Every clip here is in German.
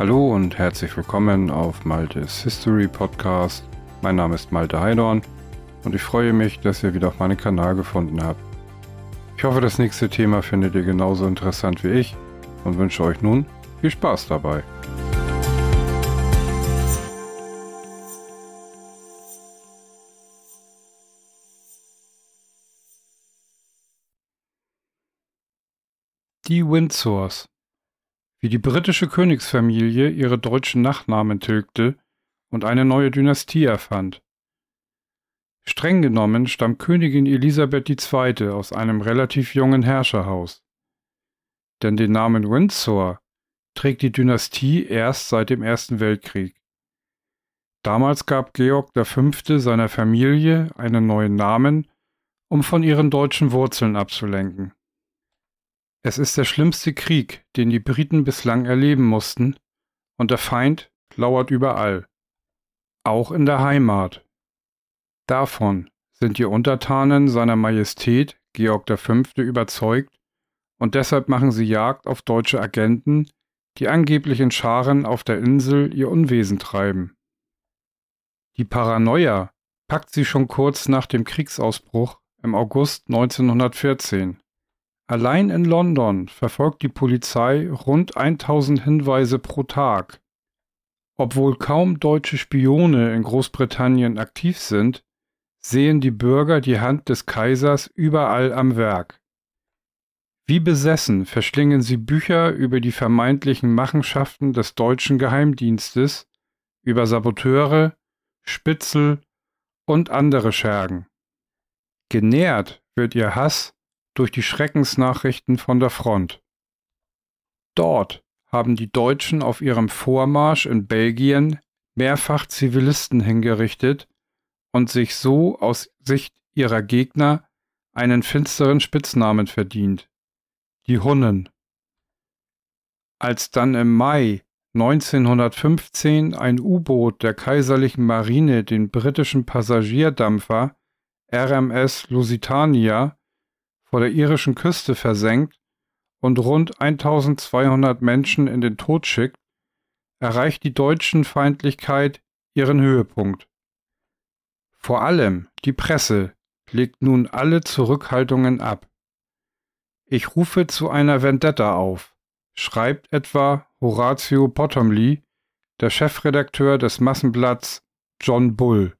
Hallo und herzlich willkommen auf Maltes History Podcast. Mein Name ist Malte Heidorn und ich freue mich, dass ihr wieder auf meinen Kanal gefunden habt. Ich hoffe, das nächste Thema findet ihr genauso interessant wie ich und wünsche euch nun viel Spaß dabei. Die Windsors wie die britische Königsfamilie ihre deutschen Nachnamen tilgte und eine neue Dynastie erfand. Streng genommen stammt Königin Elisabeth II. aus einem relativ jungen Herrscherhaus. Denn den Namen Windsor trägt die Dynastie erst seit dem Ersten Weltkrieg. Damals gab Georg V. seiner Familie einen neuen Namen, um von ihren deutschen Wurzeln abzulenken. Es ist der schlimmste Krieg, den die Briten bislang erleben mussten, und der Feind lauert überall, auch in der Heimat. Davon sind die Untertanen seiner Majestät Georg V. überzeugt, und deshalb machen sie Jagd auf deutsche Agenten, die angeblich in Scharen auf der Insel ihr Unwesen treiben. Die Paranoia packt sie schon kurz nach dem Kriegsausbruch im August 1914. Allein in London verfolgt die Polizei rund 1000 Hinweise pro Tag. Obwohl kaum deutsche Spione in Großbritannien aktiv sind, sehen die Bürger die Hand des Kaisers überall am Werk. Wie besessen verschlingen sie Bücher über die vermeintlichen Machenschaften des deutschen Geheimdienstes, über Saboteure, Spitzel und andere Schergen. Genährt wird ihr Hass durch die Schreckensnachrichten von der Front. Dort haben die Deutschen auf ihrem Vormarsch in Belgien mehrfach Zivilisten hingerichtet und sich so aus Sicht ihrer Gegner einen finsteren Spitznamen verdient. Die Hunnen. Als dann im Mai 1915 ein U-Boot der kaiserlichen Marine den britischen Passagierdampfer RMS Lusitania vor der irischen Küste versenkt und rund 1200 Menschen in den Tod schickt, erreicht die deutschen Feindlichkeit ihren Höhepunkt. Vor allem die Presse legt nun alle Zurückhaltungen ab. Ich rufe zu einer Vendetta auf, schreibt etwa Horatio Bottomley, der Chefredakteur des Massenblatts John Bull.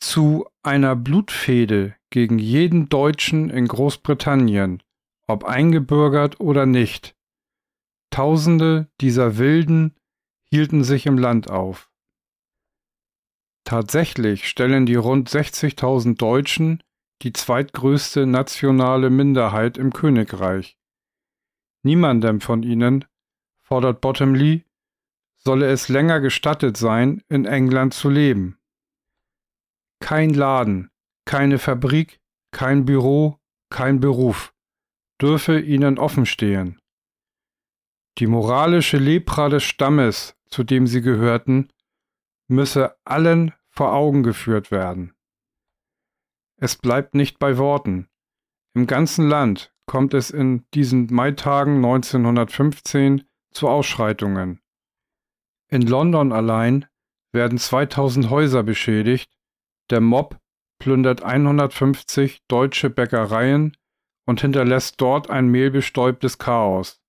Zu einer Blutfehde gegen jeden Deutschen in Großbritannien, ob eingebürgert oder nicht. Tausende dieser Wilden hielten sich im Land auf. Tatsächlich stellen die rund 60.000 Deutschen die zweitgrößte nationale Minderheit im Königreich. Niemandem von ihnen, fordert Bottomley, solle es länger gestattet sein, in England zu leben. Kein Laden, keine Fabrik, kein Büro, kein Beruf dürfe ihnen offenstehen. Die moralische Lepra des Stammes, zu dem sie gehörten, müsse allen vor Augen geführt werden. Es bleibt nicht bei Worten. Im ganzen Land kommt es in diesen Maitagen 1915 zu Ausschreitungen. In London allein werden 2000 Häuser beschädigt, der Mob plündert 150 deutsche Bäckereien und hinterlässt dort ein mehlbestäubtes Chaos.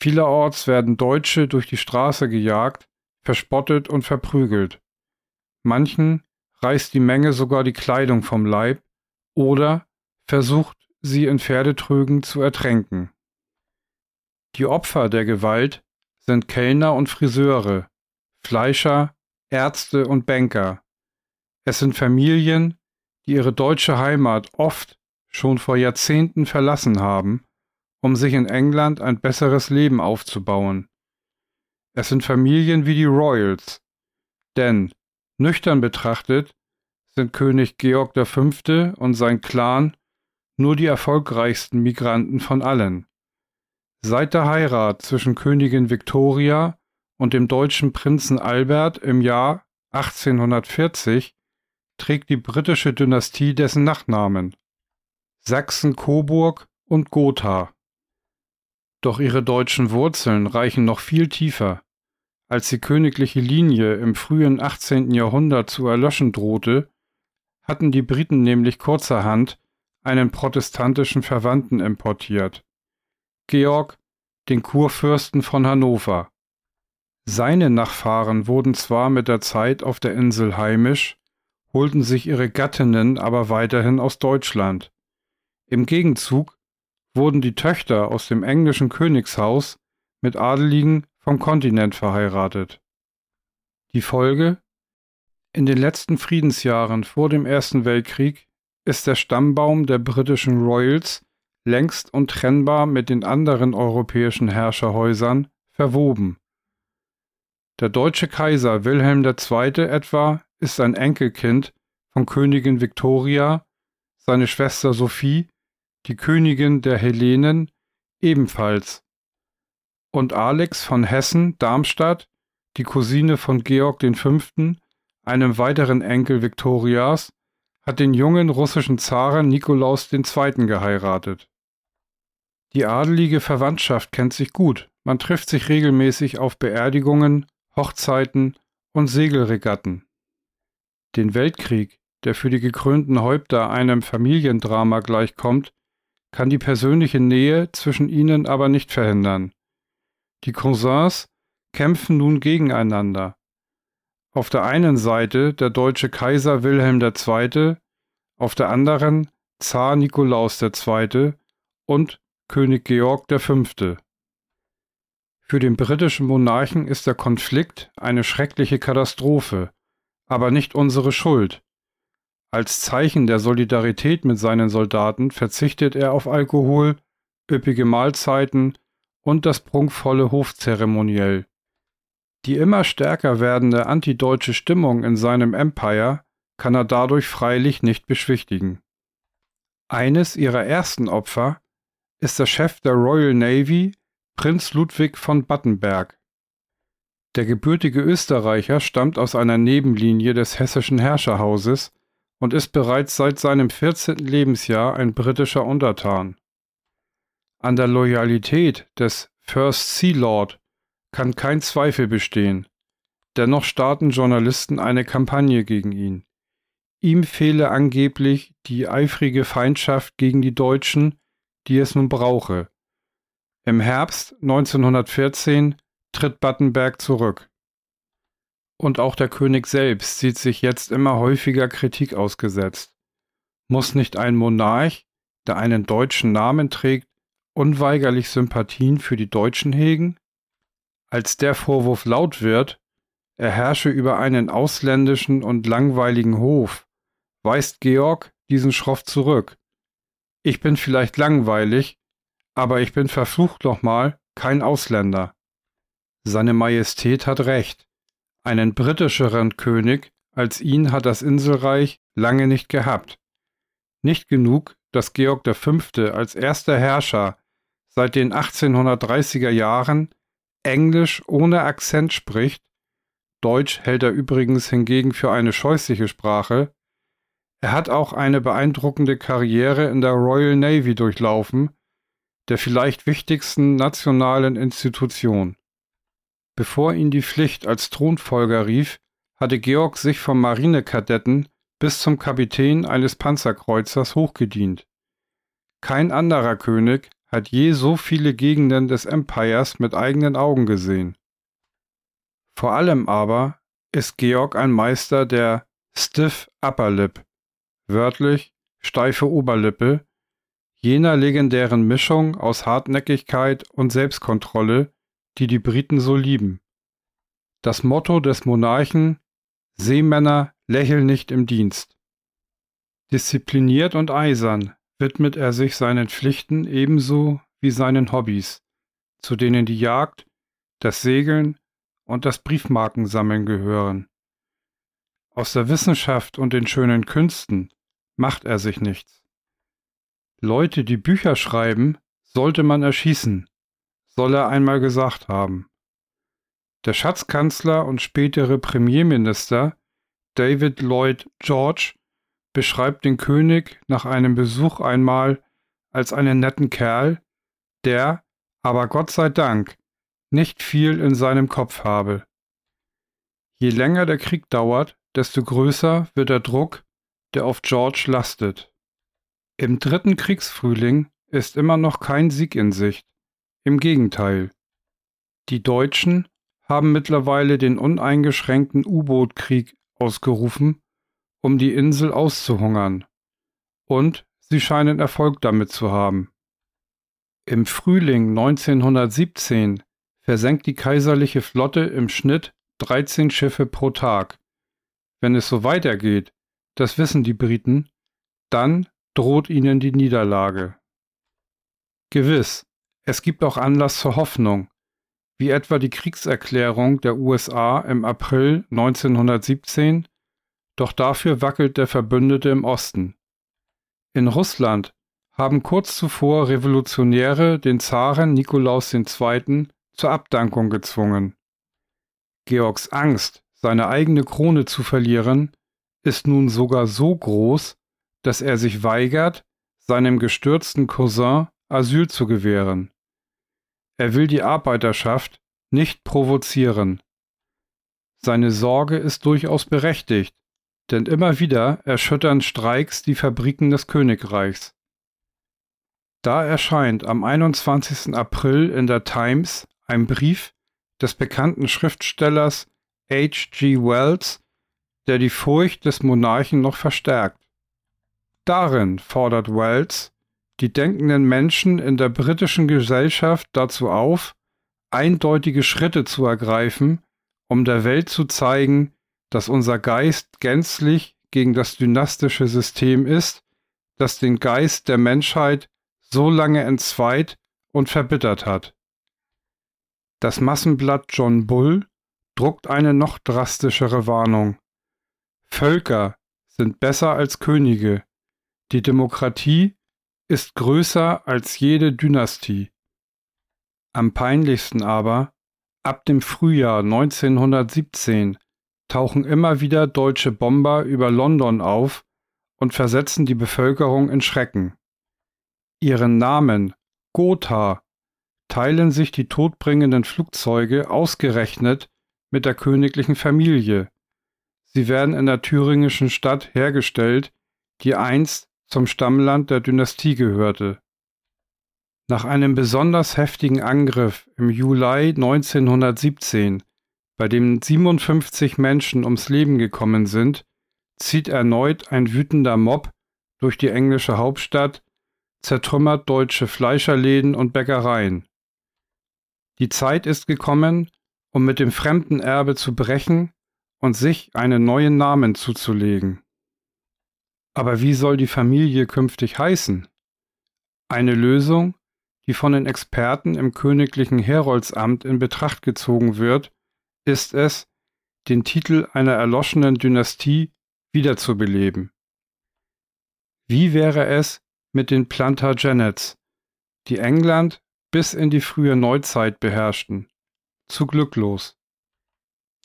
Vielerorts werden Deutsche durch die Straße gejagt, verspottet und verprügelt. Manchen reißt die Menge sogar die Kleidung vom Leib oder versucht sie in Pferdetrügen zu ertränken. Die Opfer der Gewalt sind Kellner und Friseure, Fleischer, Ärzte und Banker. Es sind Familien, die ihre deutsche Heimat oft schon vor Jahrzehnten verlassen haben, um sich in England ein besseres Leben aufzubauen. Es sind Familien wie die Royals, denn, nüchtern betrachtet, sind König Georg V. und sein Clan nur die erfolgreichsten Migranten von allen. Seit der Heirat zwischen Königin Victoria und dem deutschen Prinzen Albert im Jahr 1840 trägt die britische Dynastie dessen Nachnamen. Sachsen-Coburg und Gotha. Doch ihre deutschen Wurzeln reichen noch viel tiefer. Als die königliche Linie im frühen 18. Jahrhundert zu erlöschen drohte, hatten die Briten nämlich kurzerhand einen protestantischen Verwandten importiert. Georg, den Kurfürsten von Hannover. Seine Nachfahren wurden zwar mit der Zeit auf der Insel heimisch, holten sich ihre Gattinnen aber weiterhin aus Deutschland. Im Gegenzug wurden die Töchter aus dem englischen Königshaus mit Adeligen vom Kontinent verheiratet. Die Folge? In den letzten Friedensjahren vor dem Ersten Weltkrieg ist der Stammbaum der britischen Royals längst untrennbar mit den anderen europäischen Herrscherhäusern verwoben. Der deutsche Kaiser Wilhelm II. etwa ist ein Enkelkind von Königin Victoria, seine Schwester Sophie, die Königin der Hellenen, ebenfalls, und Alex von Hessen-Darmstadt, die Cousine von Georg V., einem weiteren Enkel Viktorias, hat den jungen russischen Zaren Nikolaus II. geheiratet. Die adelige Verwandtschaft kennt sich gut, man trifft sich regelmäßig auf Beerdigungen, Hochzeiten und Segelregatten. Den Weltkrieg, der für die gekrönten Häupter einem Familiendrama gleichkommt, kann die persönliche Nähe zwischen ihnen aber nicht verhindern. Die Cousins kämpfen nun gegeneinander. Auf der einen Seite der deutsche Kaiser Wilhelm II., auf der anderen Zar Nikolaus II. und König Georg V. Für den britischen Monarchen ist der Konflikt eine schreckliche Katastrophe, aber nicht unsere Schuld. Als Zeichen der Solidarität mit seinen Soldaten verzichtet er auf Alkohol, üppige Mahlzeiten und das prunkvolle Hofzeremoniell. Die immer stärker werdende antideutsche Stimmung in seinem Empire kann er dadurch freilich nicht beschwichtigen. Eines ihrer ersten Opfer ist der Chef der Royal Navy, Prinz Ludwig von Battenberg. Der gebürtige Österreicher stammt aus einer Nebenlinie des hessischen Herrscherhauses und ist bereits seit seinem 14. Lebensjahr ein britischer Untertan. An der Loyalität des First Sea Lord kann kein Zweifel bestehen. Dennoch starten Journalisten eine Kampagne gegen ihn. Ihm fehle angeblich die eifrige Feindschaft gegen die Deutschen, die es nun brauche. Im Herbst 1914 tritt Battenberg zurück. Und auch der König selbst sieht sich jetzt immer häufiger Kritik ausgesetzt. Muss nicht ein Monarch, der einen deutschen Namen trägt, unweigerlich Sympathien für die Deutschen hegen? Als der Vorwurf laut wird, er herrsche über einen ausländischen und langweiligen Hof, weist Georg diesen schroff zurück. Ich bin vielleicht langweilig, aber ich bin verflucht nochmal kein Ausländer. Seine Majestät hat recht. Einen britischeren König als ihn hat das Inselreich lange nicht gehabt. Nicht genug, dass Georg V. als erster Herrscher seit den 1830er Jahren Englisch ohne Akzent spricht, Deutsch hält er übrigens hingegen für eine scheußliche Sprache, er hat auch eine beeindruckende Karriere in der Royal Navy durchlaufen der vielleicht wichtigsten nationalen Institution. Bevor ihn die Pflicht als Thronfolger rief, hatte Georg sich vom Marinekadetten bis zum Kapitän eines Panzerkreuzers hochgedient. Kein anderer König hat je so viele Gegenden des Empires mit eigenen Augen gesehen. Vor allem aber ist Georg ein Meister der Stiff Upper Lip, wörtlich steife Oberlippe, jener legendären Mischung aus Hartnäckigkeit und Selbstkontrolle, die die Briten so lieben. Das Motto des Monarchen Seemänner lächeln nicht im Dienst. Diszipliniert und eisern widmet er sich seinen Pflichten ebenso wie seinen Hobbys, zu denen die Jagd, das Segeln und das Briefmarkensammeln gehören. Aus der Wissenschaft und den schönen Künsten macht er sich nichts. Leute, die Bücher schreiben, sollte man erschießen, soll er einmal gesagt haben. Der Schatzkanzler und spätere Premierminister David Lloyd George beschreibt den König nach einem Besuch einmal als einen netten Kerl, der, aber Gott sei Dank nicht viel in seinem Kopf habe. Je länger der Krieg dauert, desto größer wird der Druck, der auf George lastet. Im dritten Kriegsfrühling ist immer noch kein Sieg in Sicht. Im Gegenteil. Die Deutschen haben mittlerweile den uneingeschränkten U-Boot-Krieg ausgerufen, um die Insel auszuhungern. Und sie scheinen Erfolg damit zu haben. Im Frühling 1917 versenkt die kaiserliche Flotte im Schnitt 13 Schiffe pro Tag. Wenn es so weitergeht, das wissen die Briten, dann droht ihnen die Niederlage. Gewiss, es gibt auch Anlass zur Hoffnung, wie etwa die Kriegserklärung der USA im April 1917, doch dafür wackelt der Verbündete im Osten. In Russland haben kurz zuvor Revolutionäre den Zaren Nikolaus II. zur Abdankung gezwungen. Georgs Angst, seine eigene Krone zu verlieren, ist nun sogar so groß, dass er sich weigert, seinem gestürzten Cousin Asyl zu gewähren. Er will die Arbeiterschaft nicht provozieren. Seine Sorge ist durchaus berechtigt, denn immer wieder erschüttern Streiks die Fabriken des Königreichs. Da erscheint am 21. April in der Times ein Brief des bekannten Schriftstellers H. G. Wells, der die Furcht des Monarchen noch verstärkt. Darin fordert Wells die denkenden Menschen in der britischen Gesellschaft dazu auf, eindeutige Schritte zu ergreifen, um der Welt zu zeigen, dass unser Geist gänzlich gegen das dynastische System ist, das den Geist der Menschheit so lange entzweit und verbittert hat. Das Massenblatt John Bull druckt eine noch drastischere Warnung. Völker sind besser als Könige. Die Demokratie ist größer als jede Dynastie. Am peinlichsten aber, ab dem Frühjahr 1917 tauchen immer wieder deutsche Bomber über London auf und versetzen die Bevölkerung in Schrecken. Ihren Namen Gotha teilen sich die todbringenden Flugzeuge ausgerechnet mit der königlichen Familie. Sie werden in der thüringischen Stadt hergestellt, die einst zum Stammland der Dynastie gehörte. Nach einem besonders heftigen Angriff im Juli 1917, bei dem 57 Menschen ums Leben gekommen sind, zieht erneut ein wütender Mob durch die englische Hauptstadt, zertrümmert deutsche Fleischerläden und Bäckereien. Die Zeit ist gekommen, um mit dem fremden Erbe zu brechen und sich einen neuen Namen zuzulegen. Aber wie soll die Familie künftig heißen? Eine Lösung, die von den Experten im königlichen Heroldsamt in Betracht gezogen wird, ist es, den Titel einer erloschenen Dynastie wiederzubeleben. Wie wäre es mit den Plantagenets, die England bis in die frühe Neuzeit beherrschten? Zu glücklos.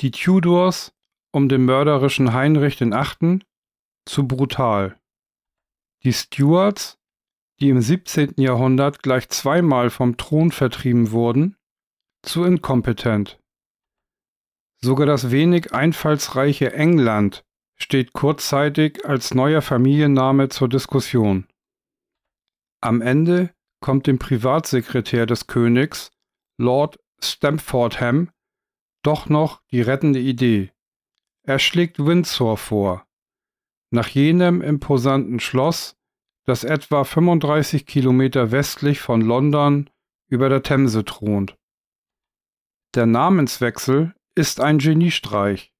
Die Tudors um den mörderischen Heinrich VIII zu brutal. Die Stuarts, die im 17. Jahrhundert gleich zweimal vom Thron vertrieben wurden, zu inkompetent. Sogar das wenig einfallsreiche England steht kurzzeitig als neuer Familienname zur Diskussion. Am Ende kommt dem Privatsekretär des Königs, Lord Stamfordham, doch noch die rettende Idee. Er schlägt Windsor vor, nach jenem imposanten Schloss, das etwa 35 Kilometer westlich von London über der Themse thront. Der Namenswechsel ist ein Geniestreich.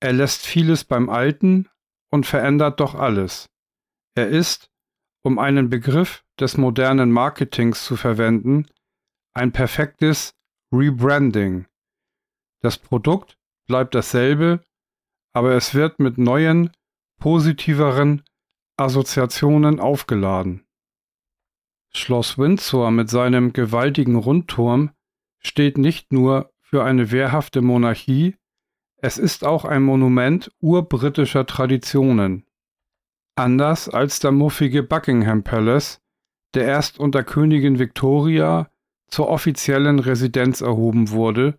Er lässt vieles beim Alten und verändert doch alles. Er ist, um einen Begriff des modernen Marketings zu verwenden, ein perfektes Rebranding. Das Produkt bleibt dasselbe, aber es wird mit neuen, positiveren Assoziationen aufgeladen. Schloss Windsor mit seinem gewaltigen Rundturm steht nicht nur für eine wehrhafte Monarchie, es ist auch ein Monument urbritischer Traditionen. Anders als der muffige Buckingham Palace, der erst unter Königin Victoria zur offiziellen Residenz erhoben wurde,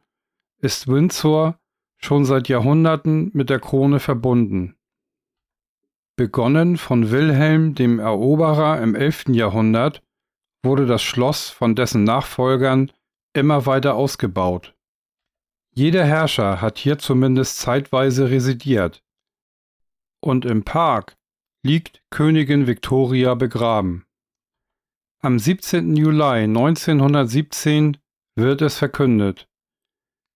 ist Windsor schon seit Jahrhunderten mit der Krone verbunden. Begonnen von Wilhelm dem Eroberer im 11. Jahrhundert, wurde das Schloss von dessen Nachfolgern immer weiter ausgebaut. Jeder Herrscher hat hier zumindest zeitweise residiert. Und im Park liegt Königin Victoria begraben. Am 17. Juli 1917 wird es verkündet.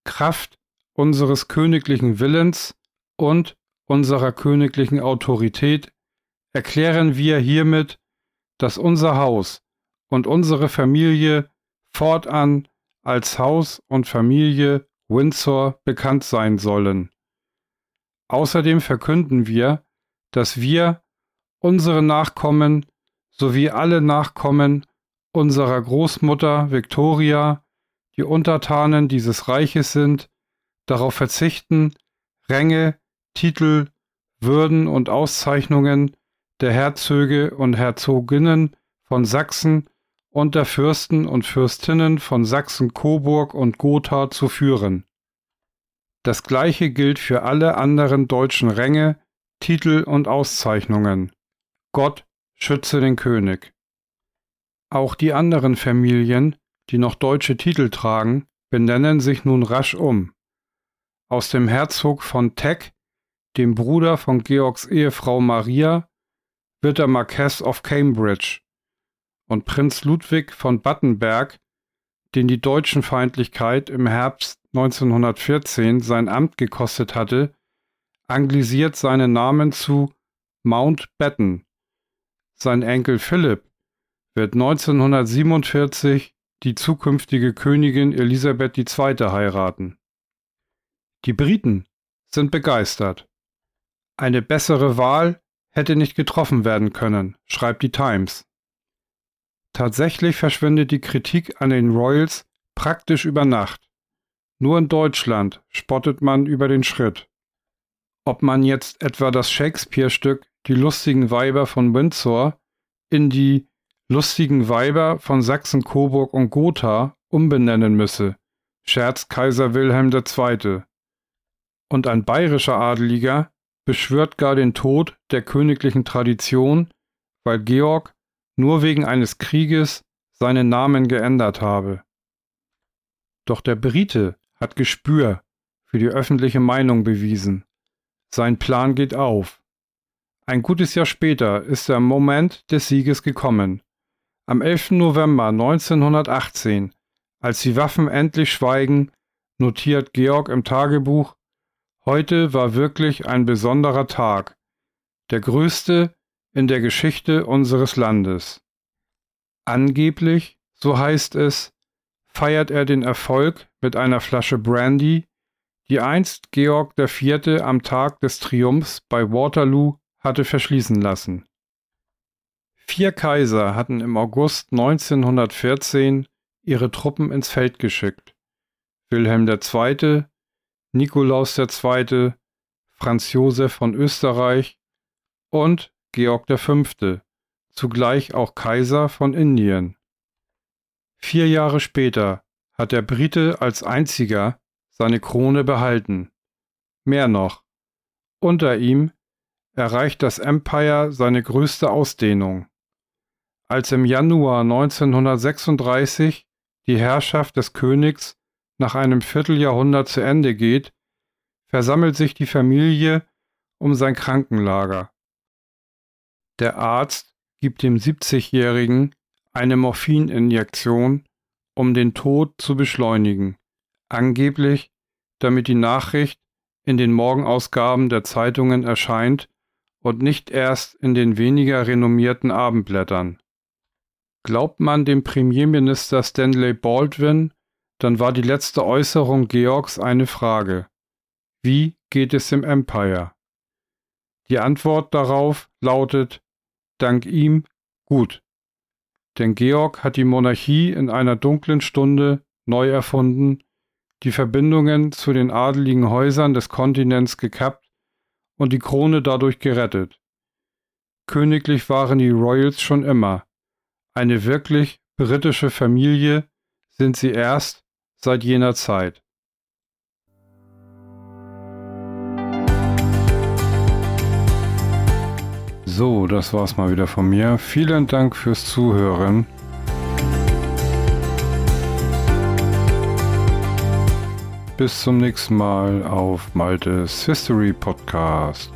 Kraft unseres königlichen Willens und unserer königlichen Autorität erklären wir hiermit, dass unser Haus und unsere Familie fortan als Haus und Familie Windsor bekannt sein sollen. Außerdem verkünden wir, dass wir, unsere Nachkommen sowie alle Nachkommen unserer Großmutter Victoria, die Untertanen dieses Reiches sind, darauf verzichten, Ränge, Titel, Würden und Auszeichnungen der Herzöge und Herzoginnen von Sachsen und der Fürsten und Fürstinnen von Sachsen-Coburg und Gotha zu führen. Das gleiche gilt für alle anderen deutschen Ränge, Titel und Auszeichnungen. Gott schütze den König. Auch die anderen Familien, die noch deutsche Titel tragen, benennen sich nun rasch um. Aus dem Herzog von Teck, dem Bruder von Georgs Ehefrau Maria, wird der Marquess of Cambridge und Prinz Ludwig von Battenberg, den die Deutschenfeindlichkeit im Herbst 1914 sein Amt gekostet hatte, anglisiert seinen Namen zu Mountbatten. Sein Enkel Philipp wird 1947 die zukünftige Königin Elisabeth II. heiraten. Die Briten sind begeistert. Eine bessere Wahl hätte nicht getroffen werden können, schreibt die Times. Tatsächlich verschwindet die Kritik an den Royals praktisch über Nacht. Nur in Deutschland spottet man über den Schritt. Ob man jetzt etwa das Shakespeare-Stück Die lustigen Weiber von Windsor in die lustigen Weiber von Sachsen, Coburg und Gotha umbenennen müsse, scherzt Kaiser Wilhelm II. Und ein bayerischer Adeliger beschwört gar den Tod der königlichen Tradition, weil Georg nur wegen eines Krieges seinen Namen geändert habe. Doch der Brite hat Gespür für die öffentliche Meinung bewiesen. Sein Plan geht auf. Ein gutes Jahr später ist der Moment des Sieges gekommen. Am 11. November 1918, als die Waffen endlich schweigen, notiert Georg im Tagebuch, heute war wirklich ein besonderer Tag, der größte in der Geschichte unseres Landes. Angeblich, so heißt es, feiert er den Erfolg mit einer Flasche Brandy, die einst Georg IV. am Tag des Triumphs bei Waterloo hatte verschließen lassen. Vier Kaiser hatten im August 1914 ihre Truppen ins Feld geschickt. Wilhelm II., Nikolaus II., Franz Josef von Österreich und Georg V., zugleich auch Kaiser von Indien. Vier Jahre später hat der Brite als einziger seine Krone behalten. Mehr noch, unter ihm erreicht das Empire seine größte Ausdehnung. Als im Januar 1936 die Herrschaft des Königs nach einem Vierteljahrhundert zu Ende geht, versammelt sich die Familie um sein Krankenlager. Der Arzt gibt dem 70-Jährigen eine Morphininjektion, um den Tod zu beschleunigen, angeblich damit die Nachricht in den Morgenausgaben der Zeitungen erscheint und nicht erst in den weniger renommierten Abendblättern. Glaubt man dem Premierminister Stanley Baldwin, dann war die letzte Äußerung Georgs eine Frage. Wie geht es dem Empire? Die Antwort darauf lautet, dank ihm gut. Denn Georg hat die Monarchie in einer dunklen Stunde neu erfunden, die Verbindungen zu den adeligen Häusern des Kontinents gekappt und die Krone dadurch gerettet. Königlich waren die Royals schon immer. Eine wirklich britische Familie sind sie erst seit jener Zeit. So, das war's mal wieder von mir. Vielen Dank fürs Zuhören. Bis zum nächsten Mal auf Maltes History Podcast.